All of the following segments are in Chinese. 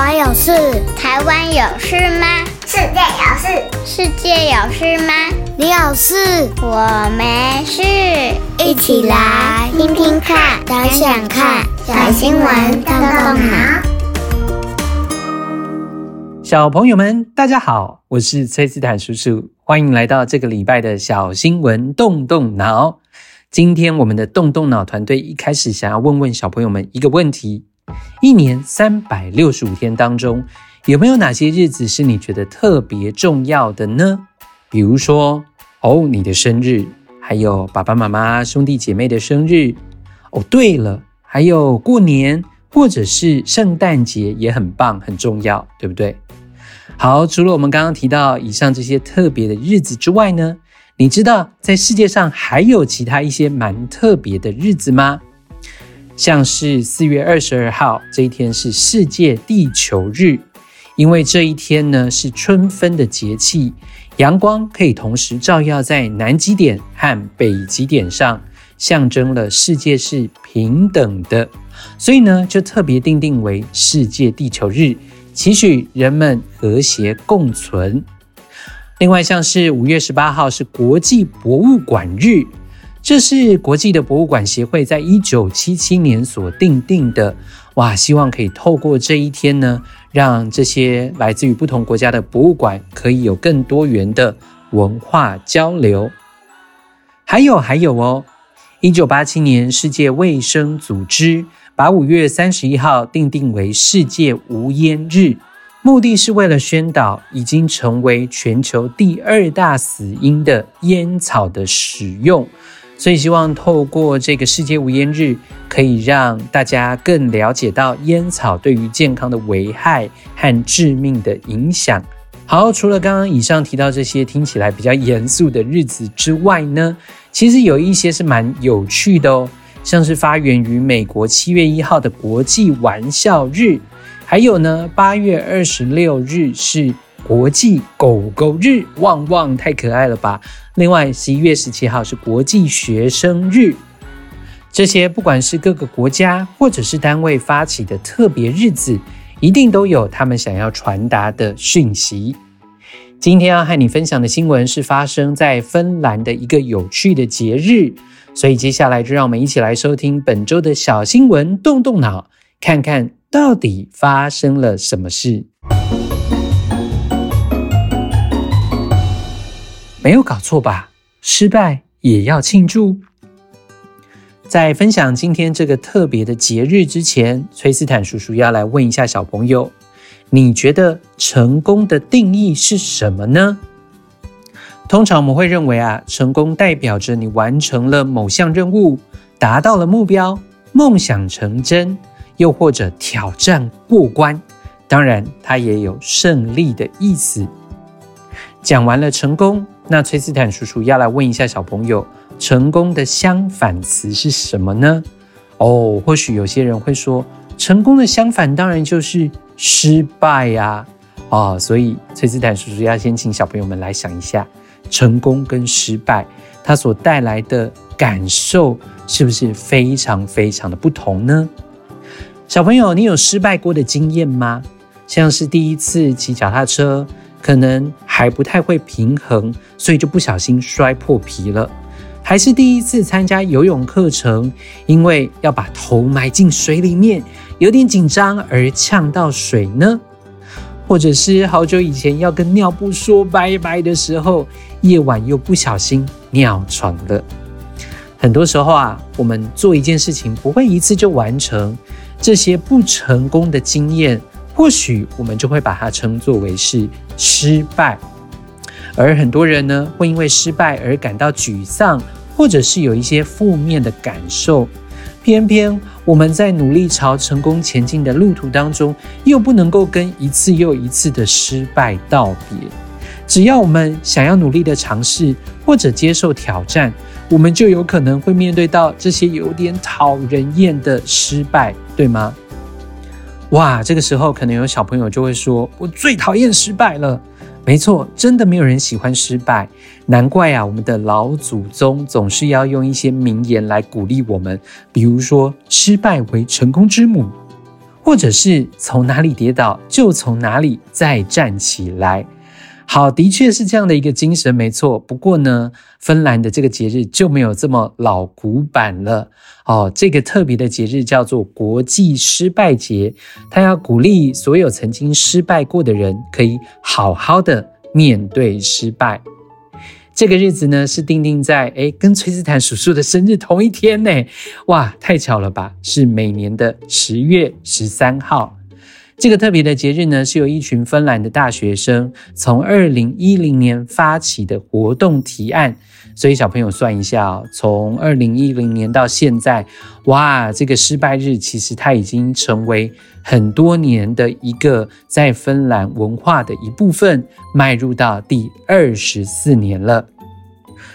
湾有事？台湾有事吗？世界有事？世界有事吗？你有事？我没事。一起来听听看，想想看，小新闻动动脑。小朋友们，大家好，我是崔斯坦叔叔，欢迎来到这个礼拜的小新闻动动脑。今天我们的动动脑团队一开始想要问问小朋友们一个问题。一年三百六十五天当中，有没有哪些日子是你觉得特别重要的呢？比如说，哦，你的生日，还有爸爸妈妈、兄弟姐妹的生日。哦，对了，还有过年或者是圣诞节也很棒，很重要，对不对？好，除了我们刚刚提到以上这些特别的日子之外呢，你知道在世界上还有其他一些蛮特别的日子吗？像是四月二十二号这一天是世界地球日，因为这一天呢是春分的节气，阳光可以同时照耀在南极点和北极点上，象征了世界是平等的，所以呢就特别定定为世界地球日，期许人们和谐共存。另外，像是五月十八号是国际博物馆日。这是国际的博物馆协会在一九七七年所定定的，哇！希望可以透过这一天呢，让这些来自于不同国家的博物馆可以有更多元的文化交流。还有还有哦，一九八七年世界卫生组织把五月三十一号定定为世界无烟日，目的是为了宣导已经成为全球第二大死因的烟草的使用。所以希望透过这个世界无烟日，可以让大家更了解到烟草对于健康的危害和致命的影响。好，除了刚刚以上提到这些听起来比较严肃的日子之外呢，其实有一些是蛮有趣的哦，像是发源于美国七月一号的国际玩笑日，还有呢八月二十六日是国际狗狗日，旺旺太可爱了吧！另外，十一月十七号是国际学生日。这些不管是各个国家或者是单位发起的特别日子，一定都有他们想要传达的讯息。今天要和你分享的新闻是发生在芬兰的一个有趣的节日，所以接下来就让我们一起来收听本周的小新闻，动动脑，看看到底发生了什么事。没有搞错吧？失败也要庆祝。在分享今天这个特别的节日之前，崔斯坦叔叔要来问一下小朋友：你觉得成功的定义是什么呢？通常我们会认为啊，成功代表着你完成了某项任务，达到了目标，梦想成真，又或者挑战过关。当然，它也有胜利的意思。讲完了成功。那崔斯坦叔叔要来问一下小朋友，成功的相反词是什么呢？哦，或许有些人会说，成功的相反当然就是失败呀。哦，所以崔斯坦叔叔要先请小朋友们来想一下，成功跟失败它所带来的感受是不是非常非常的不同呢？小朋友，你有失败过的经验吗？像是第一次骑脚踏车。可能还不太会平衡，所以就不小心摔破皮了。还是第一次参加游泳课程，因为要把头埋进水里面，有点紧张而呛到水呢？或者是好久以前要跟尿布说拜拜的时候，夜晚又不小心尿床了。很多时候啊，我们做一件事情不会一次就完成，这些不成功的经验。或许我们就会把它称作为是失败，而很多人呢，会因为失败而感到沮丧，或者是有一些负面的感受。偏偏我们在努力朝成功前进的路途当中，又不能够跟一次又一次的失败道别。只要我们想要努力的尝试或者接受挑战，我们就有可能会面对到这些有点讨人厌的失败，对吗？哇，这个时候可能有小朋友就会说：“我最讨厌失败了。”没错，真的没有人喜欢失败。难怪啊，我们的老祖宗总是要用一些名言来鼓励我们，比如说“失败为成功之母”，或者是从哪里跌倒就从哪里再站起来。好，的确是这样的一个精神，没错。不过呢，芬兰的这个节日就没有这么老古板了。哦，这个特别的节日叫做国际失败节，它要鼓励所有曾经失败过的人，可以好好的面对失败。这个日子呢，是定定在诶跟崔斯坦叔叔的生日同一天呢。哇，太巧了吧！是每年的十月十三号。这个特别的节日呢，是由一群芬兰的大学生从二零一零年发起的活动提案。所以小朋友算一下哦，从二零一零年到现在，哇，这个失败日其实它已经成为很多年的一个在芬兰文化的一部分，迈入到第二十四年了。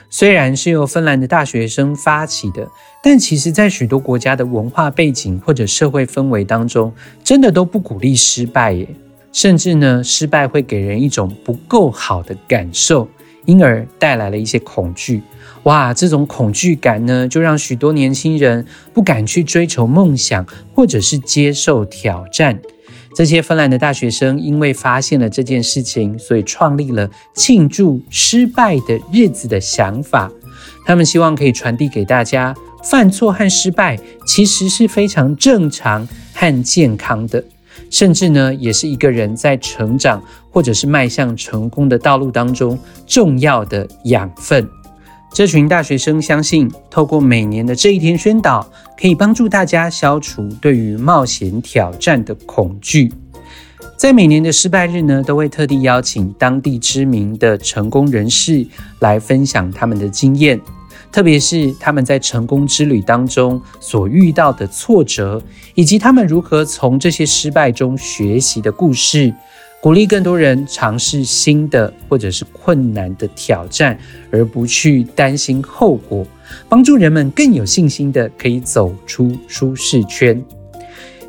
虽然是由芬兰的大学生发起的，但其实，在许多国家的文化背景或者社会氛围当中，真的都不鼓励失败耶。甚至呢，失败会给人一种不够好的感受，因而带来了一些恐惧。哇，这种恐惧感呢，就让许多年轻人不敢去追求梦想，或者是接受挑战。这些芬兰的大学生因为发现了这件事情，所以创立了庆祝失败的日子的想法。他们希望可以传递给大家，犯错和失败其实是非常正常和健康的，甚至呢，也是一个人在成长或者是迈向成功的道路当中重要的养分。这群大学生相信，透过每年的这一天宣导，可以帮助大家消除对于冒险挑战的恐惧。在每年的失败日呢，都会特地邀请当地知名的成功人士来分享他们的经验，特别是他们在成功之旅当中所遇到的挫折，以及他们如何从这些失败中学习的故事。鼓励更多人尝试新的或者是困难的挑战，而不去担心后果，帮助人们更有信心的可以走出舒适圈。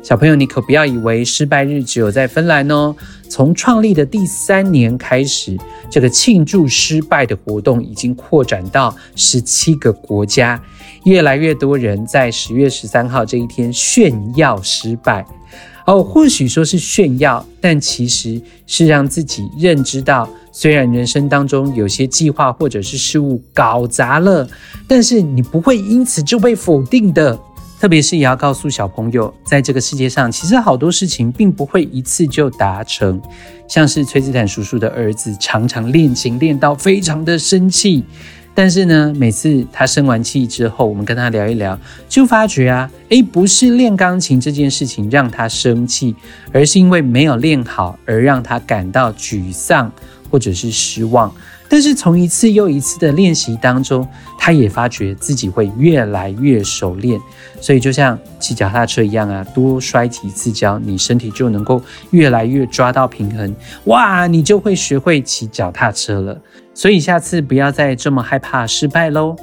小朋友，你可不要以为失败日只有在芬兰哦。从创立的第三年开始，这个庆祝失败的活动已经扩展到十七个国家，越来越多人在十月十三号这一天炫耀失败。哦，或许说是炫耀，但其实是让自己认知到，虽然人生当中有些计划或者是事物搞砸了，但是你不会因此就被否定的。特别是也要告诉小朋友，在这个世界上，其实好多事情并不会一次就达成。像是崔斯坦叔叔的儿子，常常练琴练到非常的生气。但是呢，每次他生完气之后，我们跟他聊一聊，就发觉啊，诶，不是练钢琴这件事情让他生气，而是因为没有练好而让他感到沮丧或者是失望。但是从一次又一次的练习当中，他也发觉自己会越来越熟练。所以就像骑脚踏车一样啊，多摔几次跤，你身体就能够越来越抓到平衡，哇，你就会学会骑脚踏车了。所以下次不要再这么害怕失败喽，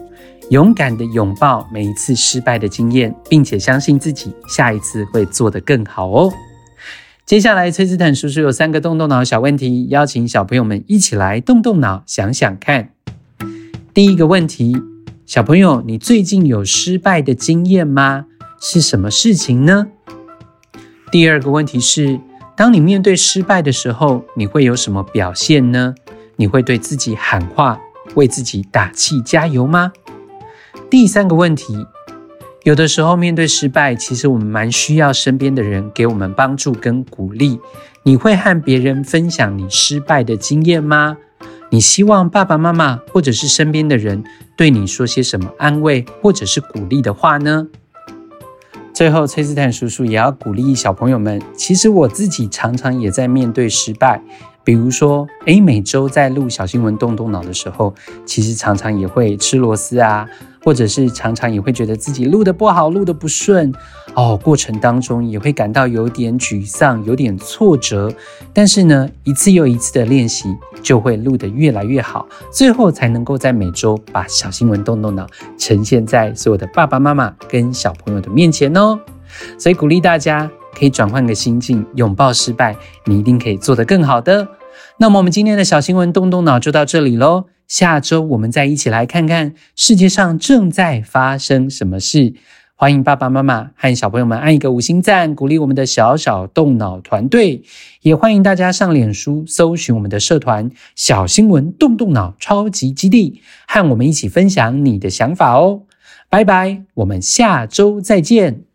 勇敢的拥抱每一次失败的经验，并且相信自己下一次会做得更好哦。接下来，崔斯坦叔叔有三个动动脑小问题，邀请小朋友们一起来动动脑想想看。第一个问题，小朋友，你最近有失败的经验吗？是什么事情呢？第二个问题是，当你面对失败的时候，你会有什么表现呢？你会对自己喊话，为自己打气加油吗？第三个问题，有的时候面对失败，其实我们蛮需要身边的人给我们帮助跟鼓励。你会和别人分享你失败的经验吗？你希望爸爸妈妈或者是身边的人对你说些什么安慰或者是鼓励的话呢？最后，崔斯坦叔叔也要鼓励小朋友们，其实我自己常常也在面对失败。比如说，诶，每周在录小新闻动动脑的时候，其实常常也会吃螺丝啊，或者是常常也会觉得自己录得不好，录得不顺，哦，过程当中也会感到有点沮丧，有点挫折。但是呢，一次又一次的练习，就会录得越来越好，最后才能够在每周把小新闻动动脑呈现在所有的爸爸妈妈跟小朋友的面前哦。所以鼓励大家。可以转换个心境，拥抱失败，你一定可以做得更好的。那么，我们今天的小新闻动动脑就到这里喽。下周我们再一起来看看世界上正在发生什么事。欢迎爸爸妈妈和小朋友们按一个五星赞，鼓励我们的小小动脑团队。也欢迎大家上脸书搜寻我们的社团“小新闻动动脑超级基地”，和我们一起分享你的想法哦。拜拜，我们下周再见。